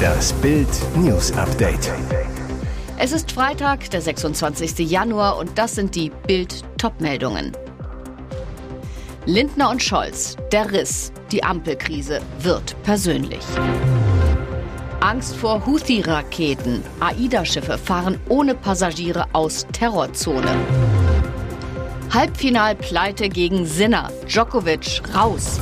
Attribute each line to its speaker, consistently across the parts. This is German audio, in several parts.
Speaker 1: Das Bild News Update.
Speaker 2: Es ist Freitag, der 26. Januar und das sind die Bild Topmeldungen. Lindner und Scholz, der Riss, die Ampelkrise wird persönlich. Angst vor Houthi-Raketen. AIDA-Schiffe fahren ohne Passagiere aus Terrorzone. Halbfinalpleite gegen Sinner. Djokovic raus.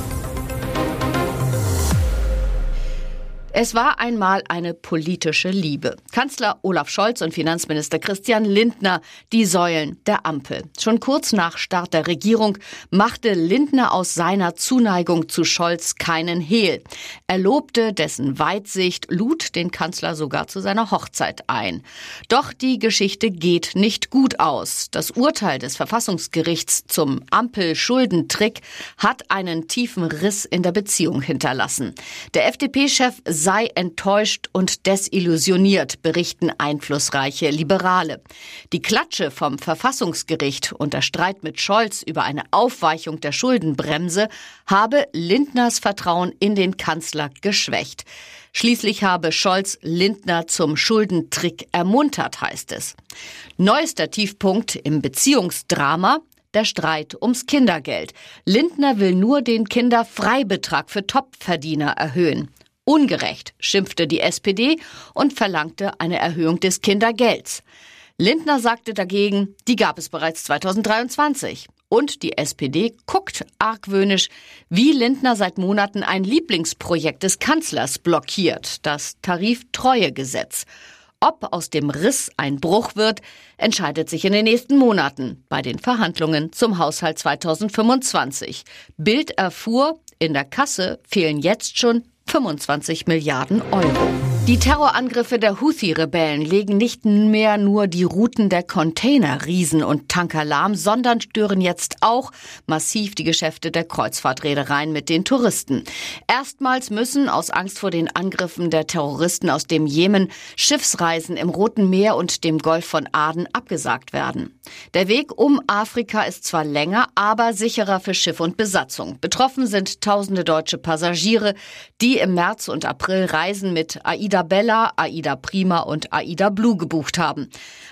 Speaker 2: Es war einmal eine politische Liebe. Kanzler Olaf Scholz und Finanzminister Christian Lindner, die Säulen der Ampel. Schon kurz nach Start der Regierung machte Lindner aus seiner Zuneigung zu Scholz keinen Hehl. Er lobte dessen Weitsicht, lud den Kanzler sogar zu seiner Hochzeit ein. Doch die Geschichte geht nicht gut aus. Das Urteil des Verfassungsgerichts zum Ampel-Schuldentrick hat einen tiefen Riss in der Beziehung hinterlassen. Der FDP-Chef sei enttäuscht und desillusioniert, berichten einflussreiche Liberale. Die Klatsche vom Verfassungsgericht und der Streit mit Scholz über eine Aufweichung der Schuldenbremse habe Lindners Vertrauen in den Kanzler geschwächt. Schließlich habe Scholz Lindner zum Schuldentrick ermuntert, heißt es. Neuester Tiefpunkt im Beziehungsdrama der Streit ums Kindergeld. Lindner will nur den Kinderfreibetrag für Topverdiener erhöhen. Ungerecht, schimpfte die SPD und verlangte eine Erhöhung des Kindergelds. Lindner sagte dagegen, die gab es bereits 2023. Und die SPD guckt argwöhnisch, wie Lindner seit Monaten ein Lieblingsprojekt des Kanzlers blockiert, das Tariftreuegesetz. Ob aus dem Riss ein Bruch wird, entscheidet sich in den nächsten Monaten bei den Verhandlungen zum Haushalt 2025. Bild erfuhr, in der Kasse fehlen jetzt schon 25 Milliarden Euro. Die Terrorangriffe der Houthi-Rebellen legen nicht mehr nur die Routen der Container-Riesen und Tanker lahm, sondern stören jetzt auch massiv die Geschäfte der Kreuzfahrtreedereien mit den Touristen. Erstmals müssen aus Angst vor den Angriffen der Terroristen aus dem Jemen Schiffsreisen im Roten Meer und dem Golf von Aden abgesagt werden. Der Weg um Afrika ist zwar länger, aber sicherer für Schiff und Besatzung. Betroffen sind tausende deutsche Passagiere, die im März und April Reisen mit AIDA AIDA AIDA Prima und AIDA Blue gebucht haben.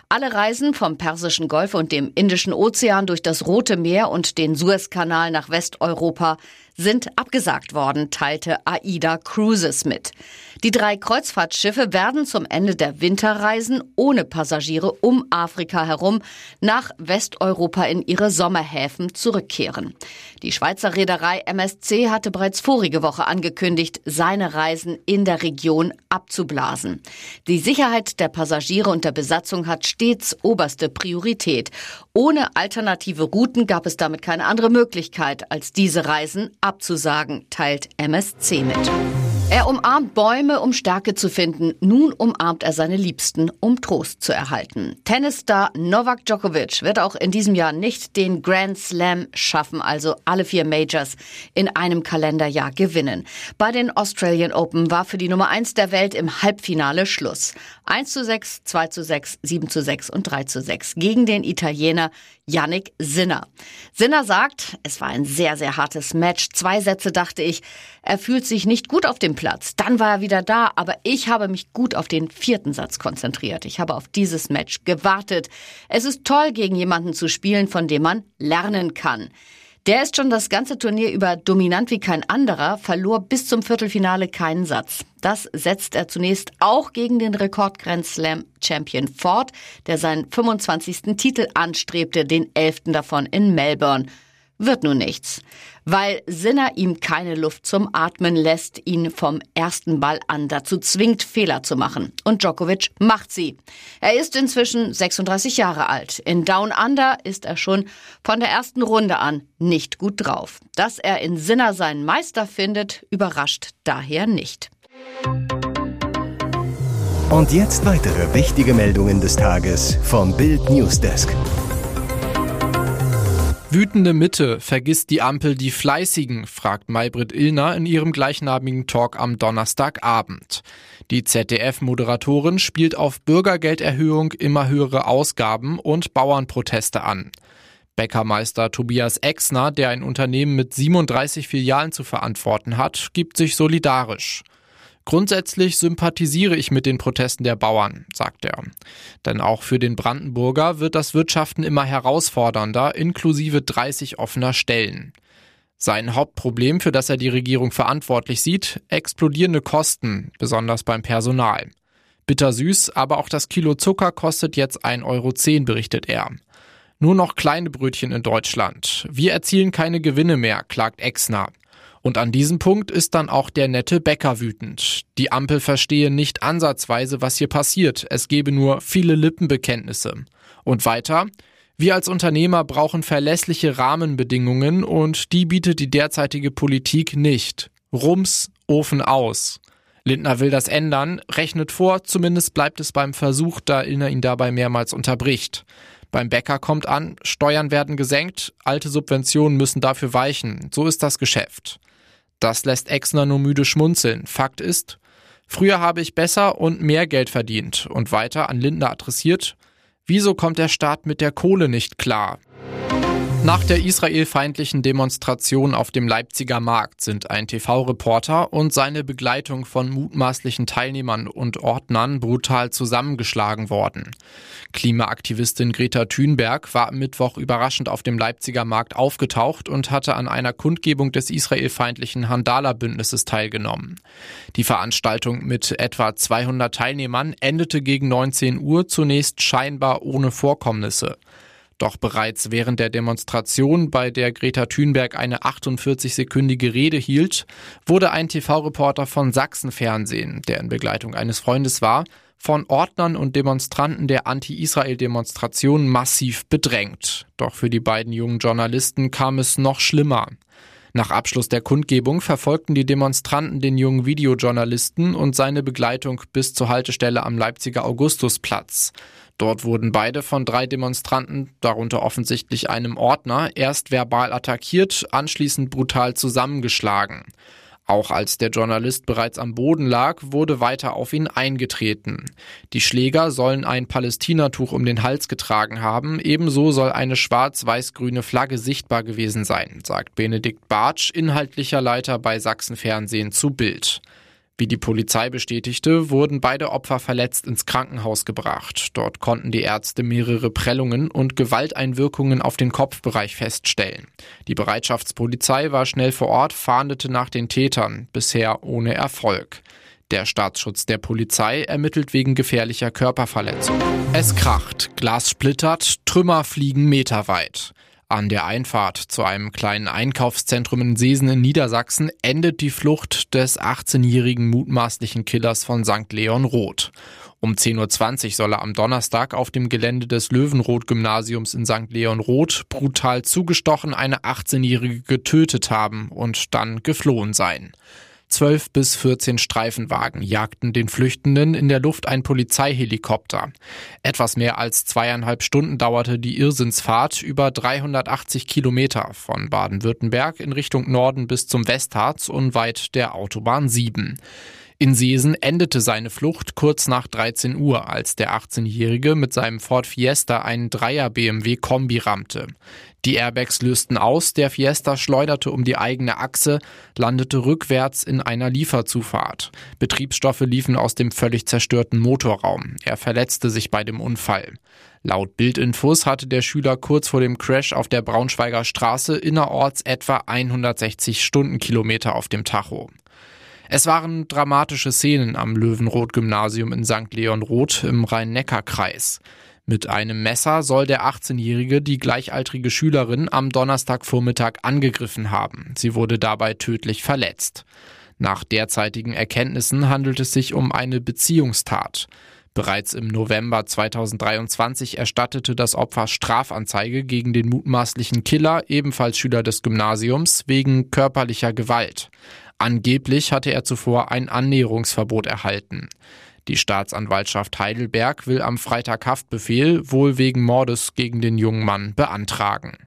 Speaker 2: Alle Reisen vom Persischen Golf und dem Indischen Ozean durch das Rote Meer und den Suezkanal nach Westeuropa sind abgesagt worden, teilte AIDA Cruises mit. Die drei Kreuzfahrtschiffe werden zum Ende der Winterreisen ohne Passagiere um Afrika herum nach Westeuropa in ihre Sommerhäfen zurückkehren. Die Schweizer Reederei MSC hatte bereits vorige Woche angekündigt, seine Reisen in der Region abzublasen. Die Sicherheit der Passagiere und der Besatzung hat stets oberste Priorität. Ohne alternative Routen gab es damit keine andere Möglichkeit, als diese Reisen abzusagen, teilt MSC mit. Er umarmt Bäume, um Stärke zu finden. Nun umarmt er seine Liebsten, um Trost zu erhalten. Tennisstar Novak Djokovic wird auch in diesem Jahr nicht den Grand Slam schaffen, also alle vier Majors in einem Kalenderjahr gewinnen. Bei den Australian Open war für die Nummer eins der Welt im Halbfinale Schluss. 1 zu 6, 2 zu 6, 7 zu 6 und 3 zu 6 gegen den Italiener Yannick Sinner. Sinner sagt, es war ein sehr, sehr hartes Match. Zwei Sätze dachte ich, er fühlt sich nicht gut auf dem Platz. Dann war er wieder da, aber ich habe mich gut auf den vierten Satz konzentriert. Ich habe auf dieses Match gewartet. Es ist toll, gegen jemanden zu spielen, von dem man lernen kann. Der ist schon das ganze Turnier über dominant wie kein anderer, verlor bis zum Viertelfinale keinen Satz. Das setzt er zunächst auch gegen den Rekord Grand Slam Champion fort, der seinen 25. Titel anstrebte, den 11. davon in Melbourne wird nun nichts, weil Sinner ihm keine Luft zum Atmen lässt, ihn vom ersten Ball an dazu zwingt, Fehler zu machen. Und Djokovic macht sie. Er ist inzwischen 36 Jahre alt. In Down Under ist er schon von der ersten Runde an nicht gut drauf. Dass er in Sinner seinen Meister findet, überrascht daher nicht.
Speaker 1: Und jetzt weitere wichtige Meldungen des Tages vom Bild Newsdesk.
Speaker 3: Wütende Mitte, vergisst die Ampel die Fleißigen, fragt Maybrit Illner in ihrem gleichnamigen Talk am Donnerstagabend. Die ZDF-Moderatorin spielt auf Bürgergelderhöhung, immer höhere Ausgaben und Bauernproteste an. Bäckermeister Tobias Exner, der ein Unternehmen mit 37 Filialen zu verantworten hat, gibt sich solidarisch. Grundsätzlich sympathisiere ich mit den Protesten der Bauern, sagt er. Denn auch für den Brandenburger wird das Wirtschaften immer herausfordernder, inklusive 30 offener Stellen. Sein Hauptproblem, für das er die Regierung verantwortlich sieht, explodierende Kosten, besonders beim Personal. Bittersüß, aber auch das Kilo Zucker kostet jetzt 1,10 Euro, berichtet er. Nur noch kleine Brötchen in Deutschland. Wir erzielen keine Gewinne mehr, klagt Exner. Und an diesem Punkt ist dann auch der nette Bäcker wütend. Die Ampel verstehe nicht ansatzweise, was hier passiert. Es gebe nur viele Lippenbekenntnisse. Und weiter, wir als Unternehmer brauchen verlässliche Rahmenbedingungen und die bietet die derzeitige Politik nicht. Rums, Ofen aus. Lindner will das ändern, rechnet vor, zumindest bleibt es beim Versuch, da Illner ihn dabei mehrmals unterbricht. Beim Bäcker kommt an, Steuern werden gesenkt, alte Subventionen müssen dafür weichen. So ist das Geschäft. Das lässt Exner nur müde schmunzeln. Fakt ist, früher habe ich besser und mehr Geld verdient und weiter an Lindner adressiert, Wieso kommt der Staat mit der Kohle nicht klar? Nach der israelfeindlichen Demonstration auf dem Leipziger Markt sind ein TV-Reporter und seine Begleitung von mutmaßlichen Teilnehmern und Ordnern brutal zusammengeschlagen worden. Klimaaktivistin Greta Thunberg war am Mittwoch überraschend auf dem Leipziger Markt aufgetaucht und hatte an einer Kundgebung des israelfeindlichen Handala-Bündnisses teilgenommen. Die Veranstaltung mit etwa 200 Teilnehmern endete gegen 19 Uhr zunächst scheinbar ohne Vorkommnisse. Doch bereits während der Demonstration, bei der Greta Thunberg eine 48-sekündige Rede hielt, wurde ein TV-Reporter von Sachsenfernsehen, der in Begleitung eines Freundes war, von Ordnern und Demonstranten der Anti-Israel-Demonstration massiv bedrängt. Doch für die beiden jungen Journalisten kam es noch schlimmer. Nach Abschluss der Kundgebung verfolgten die Demonstranten den jungen Videojournalisten und seine Begleitung bis zur Haltestelle am Leipziger Augustusplatz. Dort wurden beide von drei Demonstranten, darunter offensichtlich einem Ordner, erst verbal attackiert, anschließend brutal zusammengeschlagen. Auch als der Journalist bereits am Boden lag, wurde weiter auf ihn eingetreten. Die Schläger sollen ein Palästinatuch um den Hals getragen haben, ebenso soll eine schwarz-weiß-grüne Flagge sichtbar gewesen sein, sagt Benedikt Bartsch, inhaltlicher Leiter bei Sachsenfernsehen zu Bild. Wie die Polizei bestätigte, wurden beide Opfer verletzt ins Krankenhaus gebracht. Dort konnten die Ärzte mehrere Prellungen und Gewalteinwirkungen auf den Kopfbereich feststellen. Die Bereitschaftspolizei war schnell vor Ort, fahndete nach den Tätern, bisher ohne Erfolg. Der Staatsschutz der Polizei ermittelt wegen gefährlicher Körperverletzung. Es kracht, Glas splittert, Trümmer fliegen meterweit. An der Einfahrt zu einem kleinen Einkaufszentrum in Seesen in Niedersachsen endet die Flucht des 18-jährigen mutmaßlichen Killers von St. Leon Roth. Um 10.20 Uhr soll er am Donnerstag auf dem Gelände des Löwenroth-Gymnasiums in St. Leon Roth brutal zugestochen eine 18-jährige getötet haben und dann geflohen sein. Zwölf bis 14 Streifenwagen jagten den Flüchtenden in der Luft ein Polizeihelikopter. Etwas mehr als zweieinhalb Stunden dauerte die Irrsinnsfahrt über 380 Kilometer von Baden-Württemberg in Richtung Norden bis zum Westharz unweit der Autobahn 7. In Seesen endete seine Flucht kurz nach 13 Uhr, als der 18-Jährige mit seinem Ford Fiesta einen Dreier BMW Kombi rammte. Die Airbags lösten aus, der Fiesta schleuderte um die eigene Achse, landete rückwärts in einer Lieferzufahrt. Betriebsstoffe liefen aus dem völlig zerstörten Motorraum. Er verletzte sich bei dem Unfall. Laut Bildinfos hatte der Schüler kurz vor dem Crash auf der Braunschweiger Straße innerorts etwa 160 Stundenkilometer auf dem Tacho. Es waren dramatische Szenen am Löwenroth-Gymnasium in St. Leon Roth im Rhein-Neckar-Kreis. Mit einem Messer soll der 18-Jährige die gleichaltrige Schülerin am Donnerstagvormittag angegriffen haben. Sie wurde dabei tödlich verletzt. Nach derzeitigen Erkenntnissen handelt es sich um eine Beziehungstat. Bereits im November 2023 erstattete das Opfer Strafanzeige gegen den mutmaßlichen Killer, ebenfalls Schüler des Gymnasiums, wegen körperlicher Gewalt. Angeblich hatte er zuvor ein Annäherungsverbot erhalten. Die Staatsanwaltschaft Heidelberg will am Freitag Haftbefehl wohl wegen Mordes gegen den jungen Mann beantragen.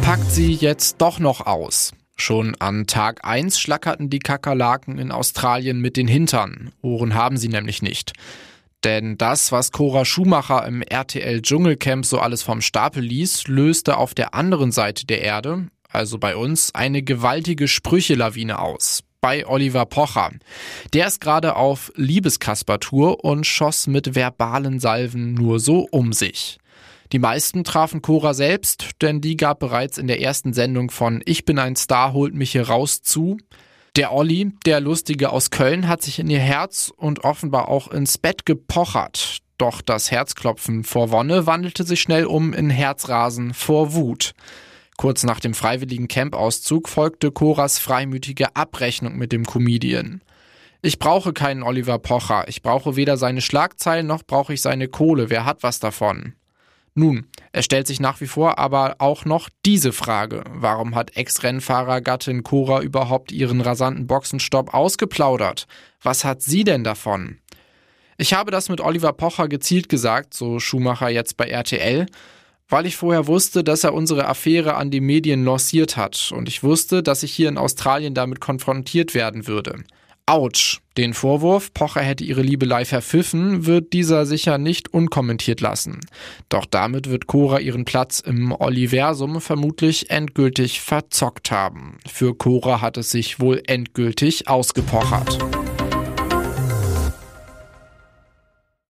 Speaker 3: Packt sie jetzt doch noch aus. Schon an Tag 1 schlackerten die Kakerlaken in Australien mit den Hintern. Ohren haben sie nämlich nicht. Denn das, was Cora Schumacher im RTL Dschungelcamp so alles vom Stapel ließ, löste auf der anderen Seite der Erde, also bei uns, eine gewaltige Sprüchelawine aus. bei Oliver Pocher. Der ist gerade auf Liebeskasper-Tour und schoss mit verbalen Salven nur so um sich. Die meisten trafen Cora selbst, denn die gab bereits in der ersten Sendung von Ich bin ein Star, holt mich hier raus zu. Der Olli, der Lustige aus Köln, hat sich in ihr Herz und offenbar auch ins Bett gepochert. Doch das Herzklopfen vor Wonne wandelte sich schnell um in Herzrasen vor Wut. Kurz nach dem freiwilligen Campauszug folgte Coras freimütige Abrechnung mit dem Comedian. Ich brauche keinen Oliver Pocher. Ich brauche weder seine Schlagzeilen noch brauche ich seine Kohle. Wer hat was davon? Nun, es stellt sich nach wie vor aber auch noch diese Frage. Warum hat Ex-Rennfahrergattin Cora überhaupt ihren rasanten Boxenstopp ausgeplaudert? Was hat sie denn davon? Ich habe das mit Oliver Pocher gezielt gesagt, so Schumacher jetzt bei RTL, weil ich vorher wusste, dass er unsere Affäre an die Medien lanciert hat und ich wusste, dass ich hier in Australien damit konfrontiert werden würde. Autsch. Den Vorwurf, Pocher hätte ihre Liebelei verpfiffen, wird dieser sicher nicht unkommentiert lassen. Doch damit wird Cora ihren Platz im Oliversum vermutlich endgültig verzockt haben. Für Cora hat es sich wohl endgültig ausgepochert.